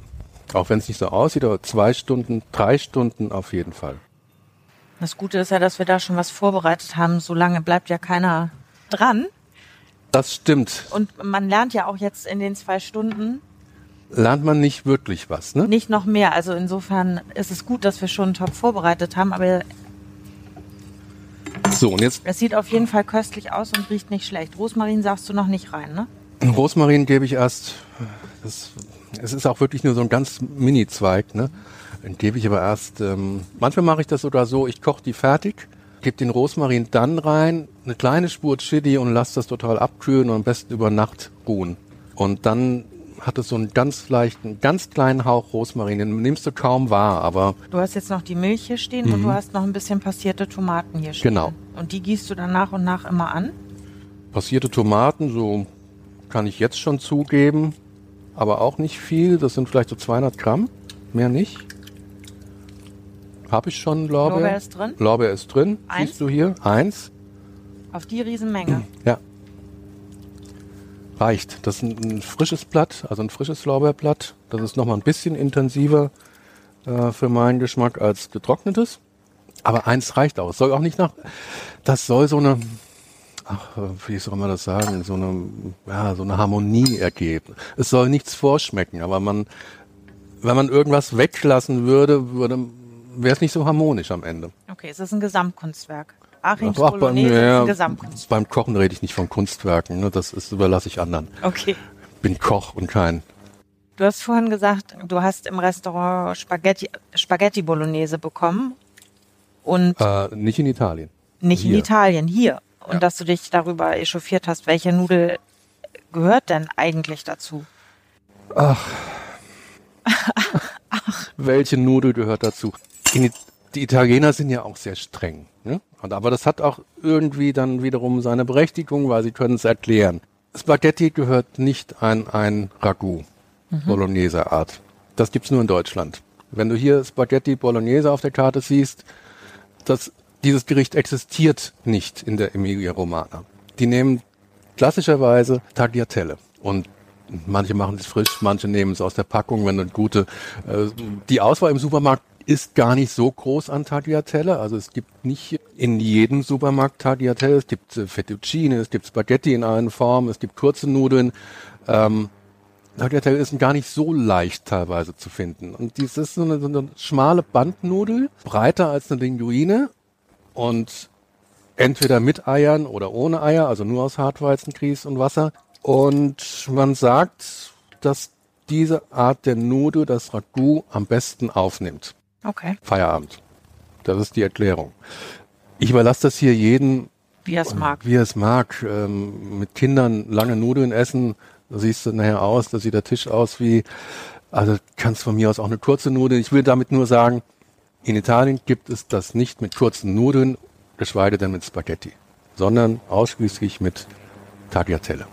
Auch wenn es nicht so aussieht, aber zwei Stunden, drei Stunden auf jeden Fall. Das Gute ist ja, dass wir da schon was vorbereitet haben. So lange bleibt ja keiner dran. Das stimmt. Und man lernt ja auch jetzt in den zwei Stunden Lernt man nicht wirklich was, ne? nicht noch mehr. Also insofern ist es gut, dass wir schon einen Topf vorbereitet haben. Aber So, und jetzt es sieht auf jeden Fall köstlich aus und riecht nicht schlecht. Rosmarin sagst du noch nicht rein, ne? Rosmarin gebe ich erst, das, es ist auch wirklich nur so ein ganz Mini-Zweig, ne? Den gebe ich aber erst, ähm, manchmal mache ich das sogar so, ich koche die fertig, gebe den Rosmarin dann rein, eine kleine Spur Chili und lasse das total abkühlen und am besten über Nacht ruhen. Und dann hat es so einen ganz leichten, ganz kleinen Hauch Rosmarin, den nimmst du kaum wahr, aber Du hast jetzt noch die Milch hier stehen und du hast noch ein bisschen passierte Tomaten hier stehen. Mhm. Genau. Und die gießt du dann nach und nach immer an? passierte Tomaten, so kann ich jetzt schon zugeben, aber auch nicht viel. Das sind vielleicht so 200 Gramm, mehr nicht. Habe ich schon Lorbeer. Lorbeer ist drin? Lorbeer ist drin. Eins? Siehst du hier? Eins. Auf die Riesenmenge. Ja. Reicht. Das ist ein, ein frisches Blatt, also ein frisches Lorbeerblatt. Das ist nochmal ein bisschen intensiver äh, für meinen Geschmack als getrocknetes. Aber eins reicht aus. Soll auch nicht nach. Das soll so eine, ach, wie soll man das sagen, so eine, ja, so eine Harmonie ergeben. Es soll nichts vorschmecken, aber man, wenn man irgendwas weglassen würde, würde, wäre es nicht so harmonisch am Ende. Okay, es ist ein Gesamtkunstwerk. Achims Ach, beim, ja, ein Gesamtkunstwerk. beim Kochen rede ich nicht von Kunstwerken, ne? das ist, überlasse ich anderen. Okay. Bin Koch und kein. Du hast vorhin gesagt, du hast im Restaurant Spaghetti, Spaghetti Bolognese bekommen und Äh, nicht in Italien. nicht in hier. Italien, hier. Und Ja. dass du dich darüber echauffiert hast, welche Nudel gehört denn eigentlich dazu? Welche Nudel gehört dazu? Die Italiener sind ja auch sehr streng. Ne? Und, aber das hat auch irgendwie dann wiederum seine Berechtigung, weil sie können es erklären. Spaghetti gehört nicht an ein Ragout, Bolognese Art. Das gibt's nur in Deutschland. Wenn du hier Spaghetti Bolognese auf der Karte siehst, das, dieses Gericht existiert nicht in der Emilia Romana. Die nehmen klassischerweise Tagliatelle und manche machen es frisch, manche nehmen es aus der Packung, wenn eine gute, äh, die Auswahl im Supermarkt ist gar nicht so groß an Tagliatelle. Also es gibt nicht in jedem Supermarkt Tagliatelle. Es gibt äh, Fettuccine, es gibt Spaghetti in allen Formen, es gibt kurze Nudeln. Ähm, Tagliatelle ist gar nicht so leicht teilweise zu finden. Und dies ist so eine, so eine schmale Bandnudel, breiter als eine Linguine und entweder mit Eiern oder ohne Eier, also nur aus Hartweizen, Grieß und Wasser. Und man sagt, dass diese Art der Nudel das Ragout am besten aufnimmt. Okay. Feierabend. Das ist die Erklärung. Ich überlasse das hier jedem, Wie er es mag. wie er es mag. Ähm, mit Kindern lange Nudeln essen, da siehst du nachher aus, da sieht der Tisch aus wie, also kannst von mir aus auch eine kurze Nudel. Ich will damit nur sagen, in Italien gibt es das nicht mit kurzen Nudeln, geschweige denn mit Spaghetti, sondern ausschließlich mit Tagliatelle.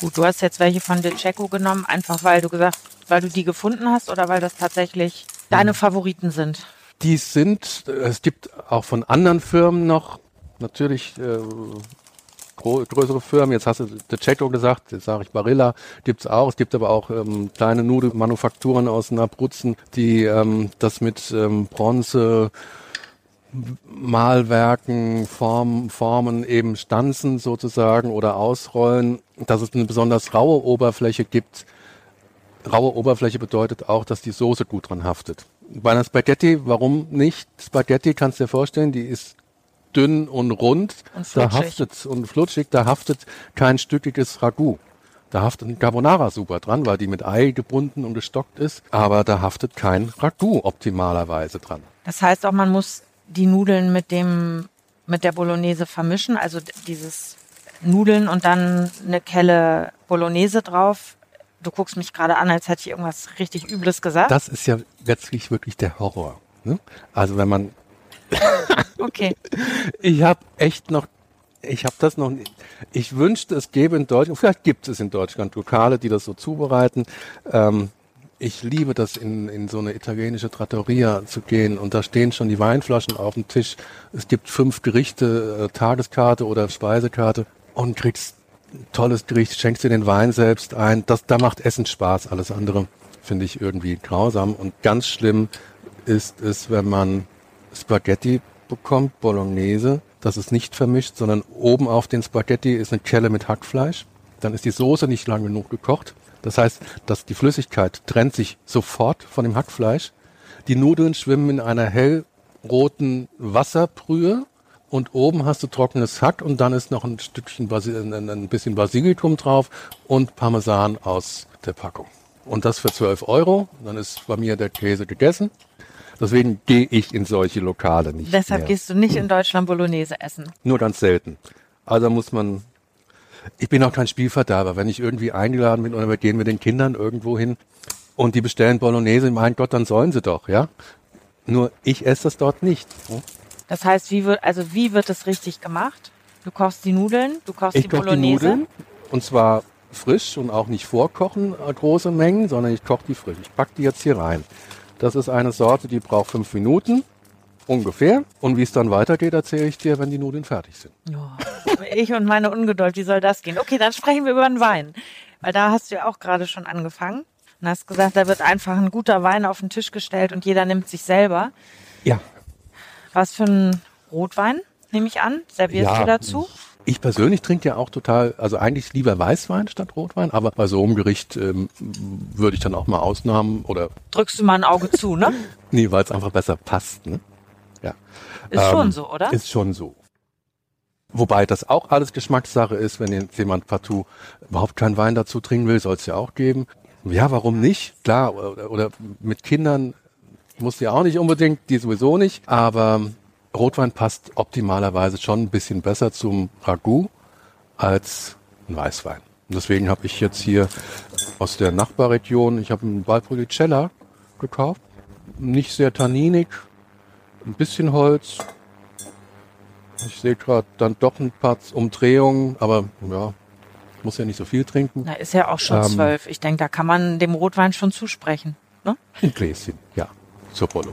Gut, du hast jetzt welche von De Cecco genommen, einfach weil du gesagt, weil du die gefunden hast oder weil das tatsächlich deine Favoriten sind? Die sind, äh, es gibt auch von anderen Firmen noch, natürlich äh, größere Firmen. Jetzt hast du De Cecco gesagt, jetzt sage ich Barilla, gibt's auch. Es gibt aber auch ähm, kleine Nudelmanufakturen aus Nabrutzen, die ähm, das mit ähm, Bronze Malwerken, Form, Formen eben stanzen sozusagen oder ausrollen, dass es eine besonders raue Oberfläche gibt. Raue Oberfläche bedeutet auch, dass die Soße gut dran haftet. Bei einer Spaghetti, warum nicht? Spaghetti kannst du dir vorstellen, die ist dünn und rund, Und da haftet und flutschig, da haftet kein stückiges Ragout. Da haftet ein Carbonara super dran, weil die mit Ei gebunden und gestockt ist, aber da haftet kein Ragout optimalerweise dran. Das heißt auch, man muss die Nudeln mit dem mit der Bolognese vermischen, also dieses Nudeln und dann eine Kelle Bolognese drauf. Du guckst mich gerade an, als hätte ich irgendwas richtig Übles gesagt. Das ist ja letztlich wirklich der Horror. Ne? Also wenn man, okay. ich habe echt noch, ich habe das noch, ich wünschte, es gäbe in Deutschland, vielleicht gibt es in Deutschland Lokale, die das so zubereiten. Ähm, ich liebe das, in, in so eine italienische Trattoria zu gehen und da stehen schon die Weinflaschen auf dem Tisch. Es gibt fünf Gerichte, äh, Tageskarte oder Speisekarte und kriegst tolles Gericht, schenkst dir den Wein selbst ein. Das, da macht Essen Spaß. Alles andere finde ich irgendwie grausam und ganz schlimm ist es, wenn man Spaghetti bekommt, Bolognese. Das ist nicht vermischt, sondern oben auf den Spaghetti ist eine Kelle mit Hackfleisch. Dann ist die Soße nicht lang genug gekocht. Das heißt, dass die Flüssigkeit trennt sich sofort von dem Hackfleisch. Die Nudeln schwimmen in einer hellroten Wasserbrühe und oben hast du trockenes Hack und dann ist noch ein Stückchen Basi ein, bisschen Basilikum drauf und Parmesan aus der Packung. Und das für 12 Euro. Dann ist bei mir der Käse gegessen. Deswegen gehe ich in solche Lokale nicht Deshalb mehr. gehst du nicht in Deutschland Bolognese essen. Nur ganz selten. Also muss man. Ich bin auch kein Spielverderber. Wenn ich irgendwie eingeladen bin oder wir gehen mit den Kindern irgendwo hin und die bestellen Bolognese, mein Gott, dann sollen sie doch, ja. Nur ich esse das dort nicht. Das heißt, wie wird also wie wird es richtig gemacht? Du kochst die Nudeln, du kochst Ich die koche die Bolognese. Nudeln und zwar frisch und auch nicht vorkochen äh, große Mengen, sondern ich koche die frisch. Ich pack die jetzt hier rein. Das ist eine Sorte, die braucht fünf Minuten ungefähr. Und wie es dann weitergeht, erzähle ich dir, wenn die Nudeln fertig sind. Ja. Ich und meine Ungeduld, wie soll das gehen? Okay, dann sprechen wir über den Wein. Weil da hast du ja auch gerade schon angefangen und hast gesagt, da wird einfach ein guter Wein auf den Tisch gestellt und jeder nimmt sich selber. Ja, Was für ein Rotwein, nehme ich an? Servierst Ja. du dazu? Ich persönlich trinke ja auch total, also eigentlich lieber Weißwein statt Rotwein, aber bei so einem Gericht ähm, würde ich dann auch mal Ausnahmen oder Drückst du mal ein Auge zu, ne? nee, weil es einfach besser passt. Ne? Ja. Ist Ähm, schon so, oder? Ist schon so. Wobei das auch alles Geschmackssache ist, wenn jetzt jemand partout überhaupt keinen Wein dazu trinken will, soll es ja auch geben. Ja, warum nicht? Klar, oder, oder mit Kindern muss ja auch nicht unbedingt, die sowieso nicht, aber Rotwein passt optimalerweise schon ein bisschen besser zum Ragout als ein Weißwein. Und deswegen habe ich jetzt hier aus der Nachbarregion, ich habe einen Valpolicella gekauft, nicht sehr tanninig, ein bisschen Holz, ich sehe gerade dann doch ein paar Umdrehungen, aber ja, muss ja nicht so viel trinken. Na, ist ja auch schon Ähm, zwölf. Ich denke, da kann man dem Rotwein schon zusprechen. Ne? Ein Gläschen, ja, zur Rolle.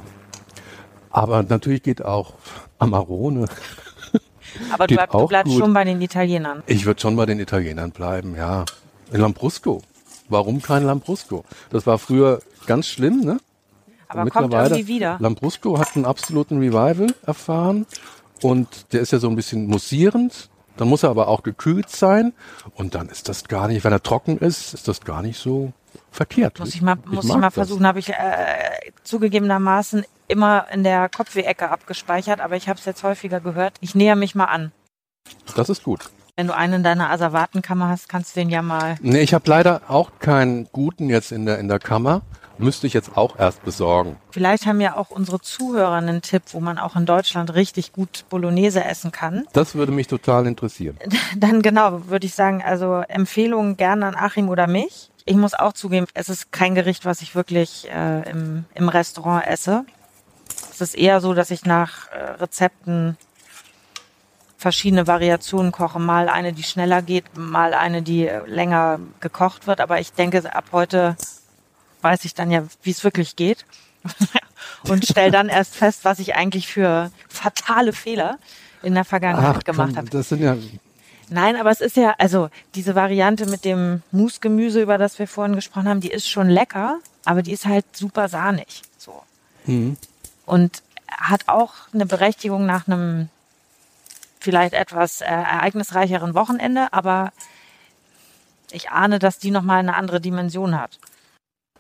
Aber natürlich geht auch Amarone. Aber du, bleib, du bleibst gut. schon bei den Italienern. Ich würde schon bei den Italienern bleiben, ja. In Lambrusco. Warum kein Lambrusco? Das war früher ganz schlimm, ne? Aber Und kommt irgendwie wieder. Lambrusco hat einen absoluten Revival erfahren und der ist ja so ein bisschen mussierend. Dann muss er aber auch gekühlt sein und dann ist das gar nicht, wenn er trocken ist, ist das gar nicht so verkehrt. Muss ich mal, muss ich mal versuchen. Habe ich äh, zugegebenermaßen immer in der Kopfweh-Ecke abgespeichert, aber ich habe es jetzt häufiger gehört. Ich näher mich mal an. Das ist gut. Wenn du einen in deiner Asservatenkammer hast, kannst du den ja mal. Nee, ich habe leider auch keinen guten jetzt in der, in der Kammer. Müsste ich jetzt auch erst besorgen. Vielleicht haben ja auch unsere Zuhörer einen Tipp, wo man auch in Deutschland richtig gut Bolognese essen kann. Das würde mich total interessieren. Dann genau, würde ich sagen, also Empfehlungen gerne an Achim oder mich. Ich muss auch zugeben, es ist kein Gericht, was ich wirklich äh, im, im Restaurant esse. Es ist eher so, dass ich nach äh, Rezepten verschiedene Variationen koche. Mal eine, die schneller geht, mal eine, die äh, länger gekocht wird. Aber ich denke, ab heute weiß ich dann ja, wie es wirklich geht. Und stelle dann erst fest, was ich eigentlich für fatale Fehler in der Vergangenheit gemacht komm, habe. das sind ja Nein, aber es ist ja, also diese Variante mit dem Mousse-Gemüse, über das wir vorhin gesprochen haben, die ist schon lecker, aber die ist halt super sahnig. So. Mhm. Und hat auch eine Berechtigung nach einem vielleicht etwas äh, ereignisreicheren Wochenende, aber ich ahne, dass die nochmal eine andere Dimension hat.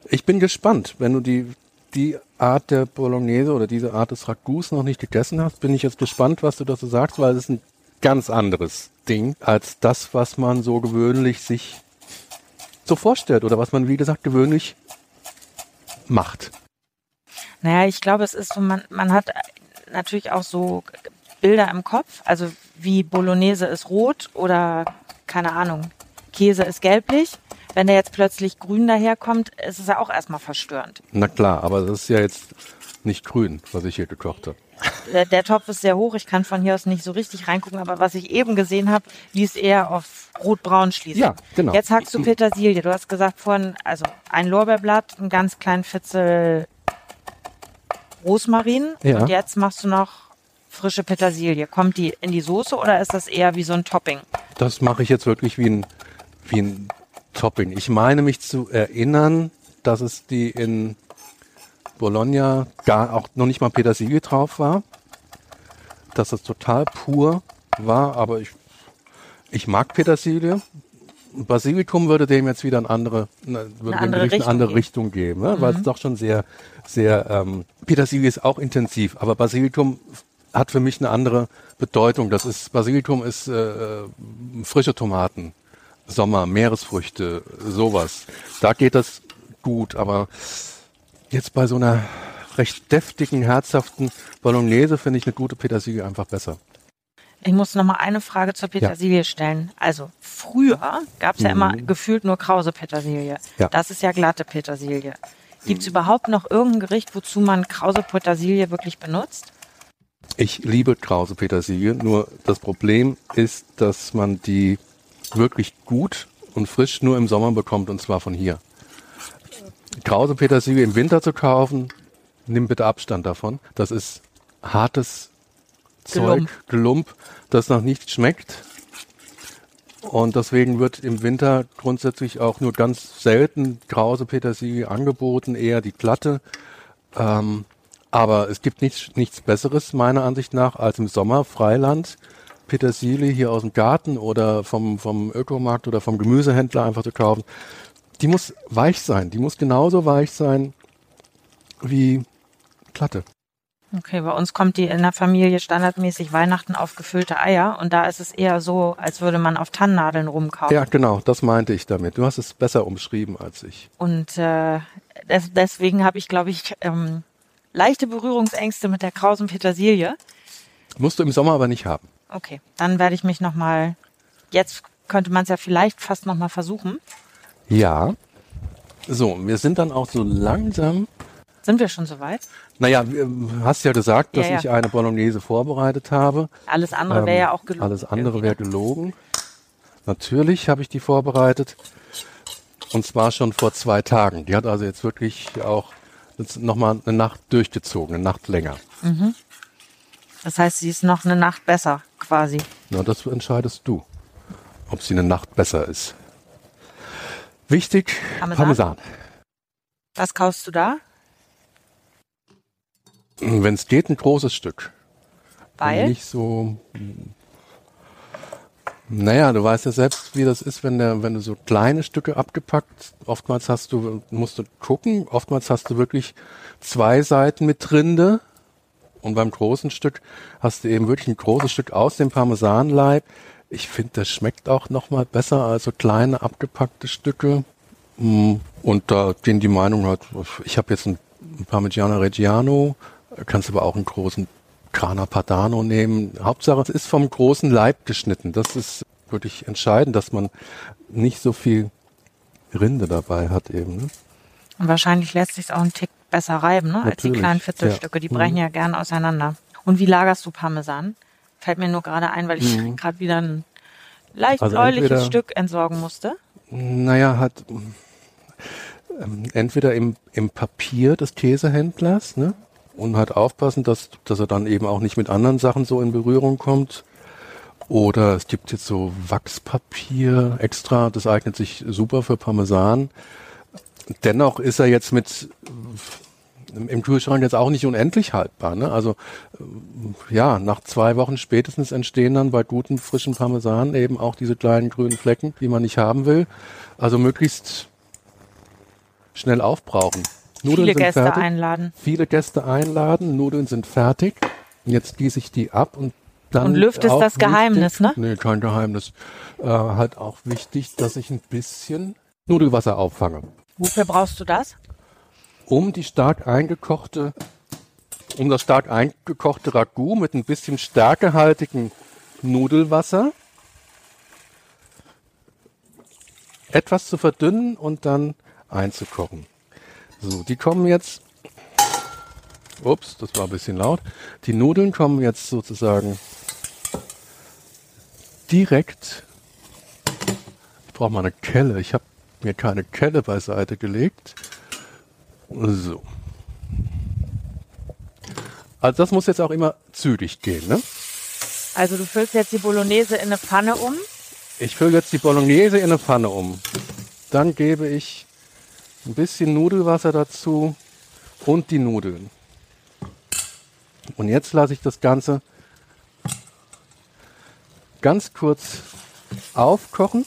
Ich bin gespannt, wenn du die, die Art der Bolognese oder diese Art des Ragouts noch nicht gegessen hast, bin ich jetzt gespannt, was du dazu sagst, weil es ist ein ganz anderes Ding als das, was man so gewöhnlich sich so vorstellt oder was man, wie gesagt, gewöhnlich macht. Naja, ich glaube, es ist so, man, man hat natürlich auch so Bilder im Kopf, also wie Bolognese ist rot oder keine Ahnung, Käse ist gelblich. Wenn der jetzt plötzlich grün daherkommt, ist es ja auch erstmal verstörend. Na klar, aber das ist ja jetzt nicht grün, was ich hier gekocht habe. Der, der Topf ist sehr hoch, ich kann von hier aus nicht so richtig reingucken, aber was ich eben gesehen habe, ließ eher auf rot-braun schließen. Ja, genau. Jetzt hackst du Petersilie. Du hast gesagt vorhin, also ein Lorbeerblatt, einen ganz kleinen Fitzel Rosmarin Ja. und jetzt machst du noch frische Petersilie. Kommt die in die Soße oder ist das eher wie so ein Topping? Das mache ich jetzt wirklich wie ein, wie ein Topping. Ich meine mich zu erinnern, dass es die in Bologna gar auch noch nicht mal Petersilie drauf war. Dass das total pur war, aber ich, ich mag Petersilie. Basilikum würde dem jetzt wieder eine andere, ne, würde dem andere Gericht eine Richtung andere geben. Richtung geben, ne? weil es doch schon sehr, sehr, ähm, Petersilie ist auch intensiv, aber Basilikum hat für mich eine andere Bedeutung. Das ist, Basilikum ist äh, äh, frische Tomaten, Sommer, Meeresfrüchte, sowas. Da geht das gut, aber jetzt bei so einer recht deftigen, herzhaften Bolognese finde ich eine gute Petersilie einfach besser. Ich muss noch mal eine Frage zur Petersilie stellen. Also früher gab es ja immer gefühlt nur krause Petersilie. Mhm. Ja. Das ist ja glatte Petersilie. Gibt es überhaupt noch irgendein Gericht, wozu man krause Petersilie wirklich benutzt? Ich liebe krause Petersilie, nur das Problem ist, dass man die wirklich gut und frisch nur im Sommer bekommt und zwar von hier. Krause Petersilie im Winter zu kaufen, nimm bitte Abstand davon. Das ist hartes. Zeug, Gelump, das noch nicht schmeckt. Und deswegen wird im Winter grundsätzlich auch nur ganz selten krause Petersilie angeboten, eher die glatte. Ähm, aber es gibt nichts, nichts Besseres meiner Ansicht nach als im Sommer Freiland Petersilie hier aus dem Garten oder vom, vom Ökomarkt oder vom Gemüsehändler einfach zu kaufen. Die muss weich sein. Die muss genauso weich sein wie glatte. Okay, bei uns kommt die in der Familie standardmäßig Weihnachten auf gefüllte Eier und da ist es eher so, als würde man auf Tannennadeln rumkauen. Ja, genau, das meinte ich damit. Du hast es besser umschrieben als ich. Und äh, des, deswegen habe ich, glaube ich, ähm, leichte Berührungsängste mit der krausen Petersilie. Musst du im Sommer aber nicht haben. Okay, dann werde ich mich noch mal. Jetzt könnte man es ja vielleicht fast noch mal versuchen. Ja. So, wir sind dann auch so langsam. Sind wir schon soweit? Naja, du hast ja gesagt, dass Ja, ja. ich eine Bolognese vorbereitet habe. Alles andere wäre Ähm, ja auch gelogen. Alles andere wäre gelogen. Natürlich habe ich die vorbereitet. Und zwar schon vor zwei Tagen. Die hat also jetzt wirklich auch jetzt noch mal eine Nacht durchgezogen, eine Nacht länger. ne? Das heißt, sie ist noch eine Nacht besser, quasi. Na, das entscheidest du, ob sie eine Nacht besser ist. Wichtig, Parmesan? Parmesan. Was kaufst du da? Wenn es geht, ein großes Stück. Weil? Nicht so. hm. Naja, du weißt ja selbst, wie das ist, wenn, der, wenn du so kleine Stücke abgepackt, oftmals hast du, musst du gucken, oftmals hast du wirklich zwei Seiten mit Rinde und beim großen Stück hast du eben wirklich ein großes Stück aus dem Parmesanleib. Ich finde, das schmeckt auch nochmal besser als so kleine abgepackte Stücke. Mm, Und da gehen die Meinungen halt, ich habe jetzt ein Parmigiano Reggiano, kannst aber auch einen großen Grana Padano nehmen. Hauptsache, es ist vom großen Leib geschnitten. Das ist wirklich entscheidend, dass man nicht so viel Rinde dabei hat eben. Ne? Und wahrscheinlich lässt sich auch einen Tick besser reiben, ne? als die Natürlich, kleinen Viertelstücke. Die ja. brechen Mhm. ja gern auseinander. Und wie lagerst du Parmesan? Fällt mir nur gerade ein, weil ich gerade wieder ein leicht Mhm. Also bläuliches entweder- Stück entsorgen musste. Naja, hat ähm, entweder im, im Papier des Käsehändlers, ne? Und halt aufpassen, dass, dass er dann eben auch nicht mit anderen Sachen so in Berührung kommt. Oder es gibt jetzt so Wachspapier extra, das eignet sich super für Parmesan. Dennoch ist er jetzt mit im Kühlschrank jetzt auch nicht unendlich haltbar. Ne? Also äh, ja, nach zwei Wochen spätestens entstehen dann bei guten frischen Parmesan eben auch diese kleinen grünen Flecken, die man nicht haben will. Also möglichst schnell aufbrauchen. Nudeln Viele Gäste fertig. einladen. Viele Gäste einladen. Nudeln sind fertig. Jetzt gieße ich die ab und dann. Und lüftest das Geheimnis, wichtig, ne? Nee, kein Geheimnis. Äh, halt auch wichtig, dass ich ein bisschen Nudelwasser auffange. Wofür brauchst du das? Um die stark eingekochte, um das stark eingekochte Ragout mit ein bisschen stärkehaltigen Nudelwasser etwas zu verdünnen und dann einzukochen. So, die kommen jetzt. Ups, das war ein bisschen laut. Die Nudeln kommen jetzt sozusagen direkt. Ich brauche mal eine Kelle. Ich habe mir keine Kelle beiseite gelegt. So. Also das muss jetzt auch immer zügig gehen, ne? Also du füllst jetzt die Bolognese in eine Pfanne um? Ich fülle jetzt die Bolognese in eine Pfanne um. Dann gebe ich ein bisschen Nudelwasser dazu und die Nudeln. Und jetzt lasse ich das Ganze ganz kurz aufkochen.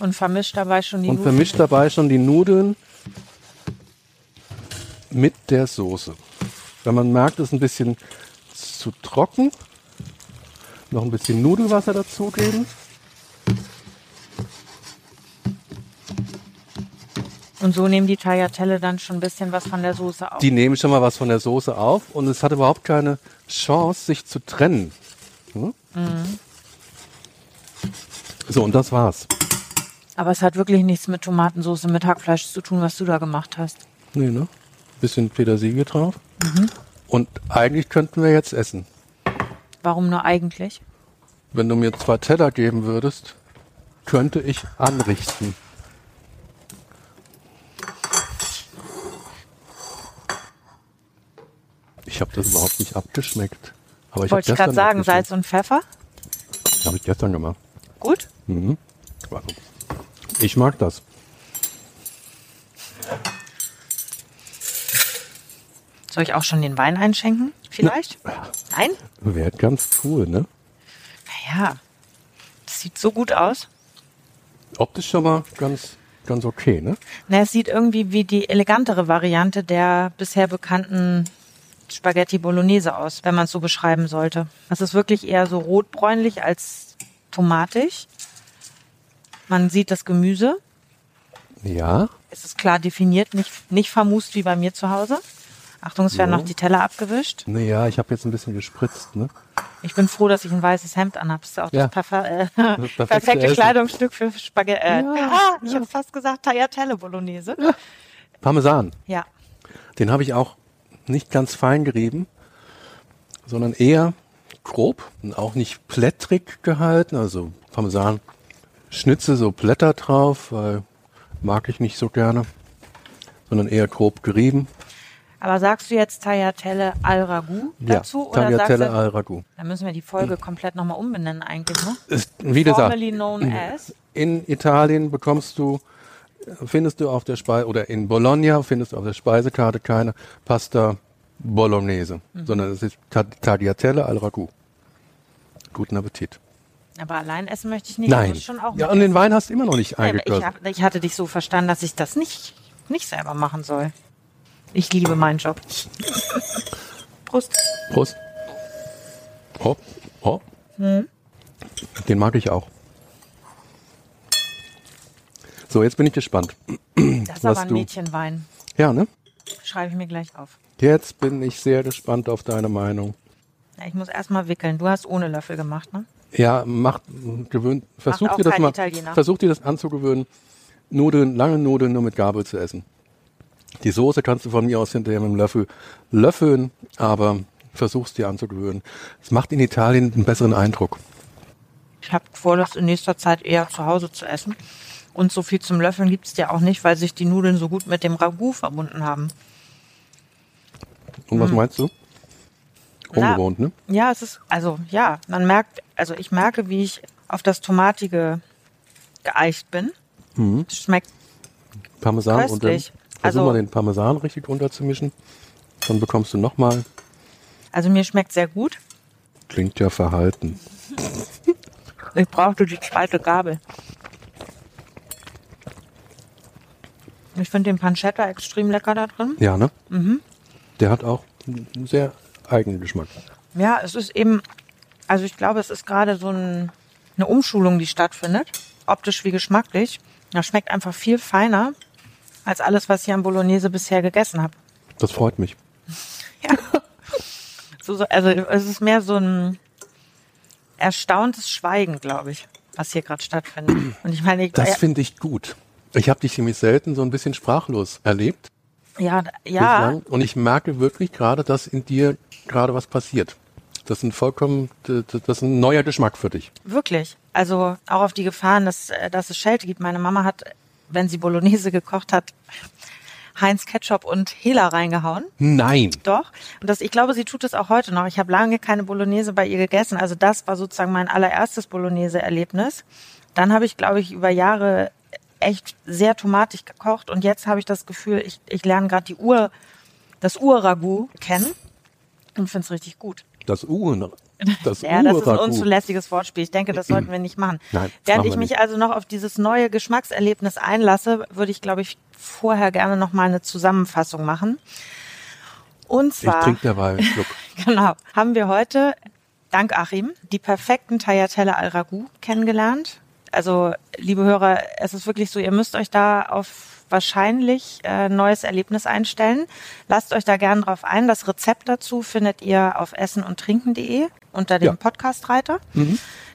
Und vermischt dabei schon die und Nudeln. Vermischt dabei schon die Nudeln mit der Soße. Wenn man merkt, es ist ein bisschen zu trocken, noch ein bisschen Nudelwasser dazugeben. Und so nehmen die Tagliatelle dann schon ein bisschen was von der Soße auf. Die nehmen schon mal was von der Soße auf und es hat überhaupt keine Chance, sich zu trennen. Hm? Mhm. So, und das war's. Aber es hat wirklich nichts mit Tomatensauce, mit Hackfleisch zu tun, was du da gemacht hast. Nee, ne? Bisschen Petersilie drauf. Mhm. Und eigentlich könnten wir jetzt essen. Warum nur eigentlich? Wenn du mir zwei Teller geben würdest, könnte ich anrichten. Ich habe das überhaupt nicht abgeschmeckt. Aber ich Wollte ich gerade sagen, Salz und Pfeffer? Habe ich gestern gemacht. Gut? Mhm. Ich mag das. Soll ich auch schon den Wein einschenken? Vielleicht? Na, Nein? Wäre ganz cool, ne? Naja, das sieht so gut aus. Optisch schon mal ganz, ganz okay, ne? Na, es sieht irgendwie wie die elegantere Variante der bisher bekannten Spaghetti Bolognese aus, wenn man es so beschreiben sollte. Es ist wirklich eher so rotbräunlich als tomatig. Man sieht das Gemüse. Ja. Es ist klar definiert, nicht, nicht vermust wie bei mir zu Hause. Achtung, es werden ja. noch die Teller abgewischt. Naja, ich habe jetzt ein bisschen gespritzt, ne? Ich bin froh, dass ich ein weißes Hemd anhabe. Das ist auch ja. das, perfer äh, das perfekte Essen. Kleidungsstück für Spaghetti. Äh, ja, ah, ich habe fast gesagt Tagliatelle Bolognese. Parmesan. Ja. Den habe ich auch nicht ganz fein gerieben, sondern eher grob und auch nicht plättrig gehalten. Also Parmesan, Schnitze, so Blätter drauf, weil mag ich nicht so gerne, sondern eher grob gerieben. Aber sagst du jetzt Tagliatelle al Ragout dazu? Ja, Tagliatelle al Ragout. Dann müssen wir die Folge komplett nochmal umbenennen eigentlich, ne? Ist, wie gesagt, known as. in Italien bekommst du findest du auf der Speise, oder in Bologna findest du auf der Speisekarte keine Pasta Bolognese, mhm. sondern es ist Tagliatelle al Ragout. Guten Appetit. Aber allein essen möchte ich nicht. Nein. Schon auch ja, und den Wein hast du immer noch nicht eingekürzt. Ich, ich, hatte dich so verstanden, dass ich das nicht, nicht selber machen soll. Ich liebe meinen Job. Prost. Prost. Oh, oh. Hm. Den mag ich auch. So, jetzt bin ich gespannt. Das ist aber ein du... Mädchenwein. Ja, ne? Schreibe ich mir gleich auf. Jetzt bin ich sehr gespannt auf deine Meinung. Ja, ich muss erstmal wickeln. Du hast ohne Löffel gemacht, ne? Ja, macht, gewöhnt, versuch dir das mal, Italiener. versuch dir das anzugewöhnen, Nudeln, lange Nudeln nur mit Gabel zu essen. Die Soße kannst du von mir aus hinterher mit dem Löffel löffeln, aber versuch's dir anzugewöhnen. Es macht in Italien einen besseren Eindruck. Ich habe vor, das in nächster Zeit eher zu Hause zu essen. Und so viel zum Löffeln gibt es ja auch nicht, weil sich die Nudeln so gut mit dem Ragout verbunden haben. Und was hm. meinst du? Ungewohnt, ne? Ja, es ist, also ja, man merkt, also ich merke, wie ich auf das Tomatige geeicht bin. Mhm. Es schmeckt Parmesan und dann Köstlich. versuch Also- mal den Parmesan richtig runterzumischen. Dann bekommst du nochmal, Also mir schmeckt sehr gut. klingt ja verhalten. Ich brauchte die zweite Gabel. Ich finde den Pancetta extrem lecker da drin. Ja, ne? Mhm. Der hat auch sehr eigenen Geschmack. Ja, es ist eben, also ich glaube, es ist gerade so ein, eine Umschulung, die stattfindet, optisch wie geschmacklich. Das schmeckt einfach viel feiner als alles, was ich an Bolognese bisher gegessen habe. Das freut mich. So, so, also es ist mehr so ein erstauntes Schweigen, glaube ich, was hier gerade stattfindet. Und ich meine, ich, Das finde ich gut. Ich habe dich nämlich selten so ein bisschen sprachlos erlebt ja, ja, bislang. Und ich merke wirklich gerade, dass in dir gerade was passiert. Das ist ein vollkommen, das ist ein neuer Geschmack für dich. Wirklich. Also auch auf die Gefahren, dass, äh, dass es Schelte gibt. Meine Mama hat, wenn sie Bolognese gekocht hat, Heinz Ketchup und Hela reingehauen. Nein. Doch. Und das, ich glaube, sie tut es auch heute noch. Ich habe lange keine Bolognese bei ihr gegessen. Also das war sozusagen mein allererstes Bolognese-Erlebnis. Dann habe ich, glaube ich, über Jahre echt sehr tomatig gekocht. Und jetzt habe ich das Gefühl, ich, ich lerne gerade die Ur, das Ur-Ragout kennen und finde es richtig gut. Das U, das Ja, das ist ein unzulässiges Wortspiel. Ich denke, das sollten wir nicht machen. Nein, Während ich mich nicht. also noch auf dieses neue Geschmackserlebnis einlasse, würde ich, glaube ich, vorher gerne noch mal eine Zusammenfassung machen. Und Ich zwar, trinke derweil einen Schluck. genau, haben wir heute, dank Achim, die perfekten Tagliatelle al Ragout kennengelernt. Also, liebe Hörer, es ist wirklich so, ihr müsst euch da auf wahrscheinlich äh, neues Erlebnis einstellen. Lasst euch da gern drauf ein. Das Rezept dazu findet ihr auf essenundtrinken.de unter dem Ja. Podcast-Reiter.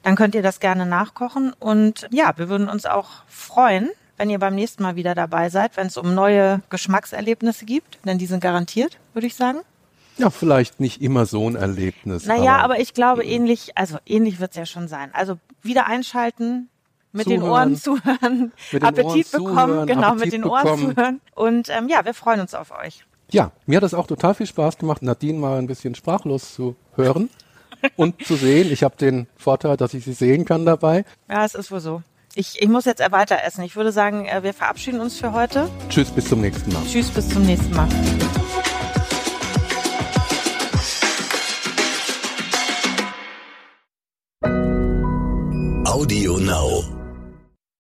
Dann könnt ihr das gerne nachkochen. Und ja, wir würden uns auch freuen, wenn ihr beim nächsten Mal wieder dabei seid, wenn es um neue Geschmackserlebnisse gibt. Denn die sind garantiert, würde ich sagen. Ja, vielleicht nicht immer so ein Erlebnis. Naja, aber ich glaube, ähnlich, also ähnlich wird es ja schon sein. Also wieder einschalten, mit den Zuhören. Ohren zuhören, Mit den Appetit Ohren bekommen, zuhören, genau, Appetit mit den Ohren bekommen. zuhören. Und ähm, ja, wir freuen uns auf euch. Ja, mir hat es auch total viel Spaß gemacht, Nadine mal ein bisschen sprachlos zu hören und zu sehen. Ich habe den Vorteil, dass ich sie sehen kann dabei. Ja, es ist wohl so. Ich, ich muss jetzt weiter essen. Ich würde sagen, äh, wir verabschieden uns für heute. Tschüss, bis zum nächsten Mal. Tschüss, bis zum nächsten Mal. Audio Now.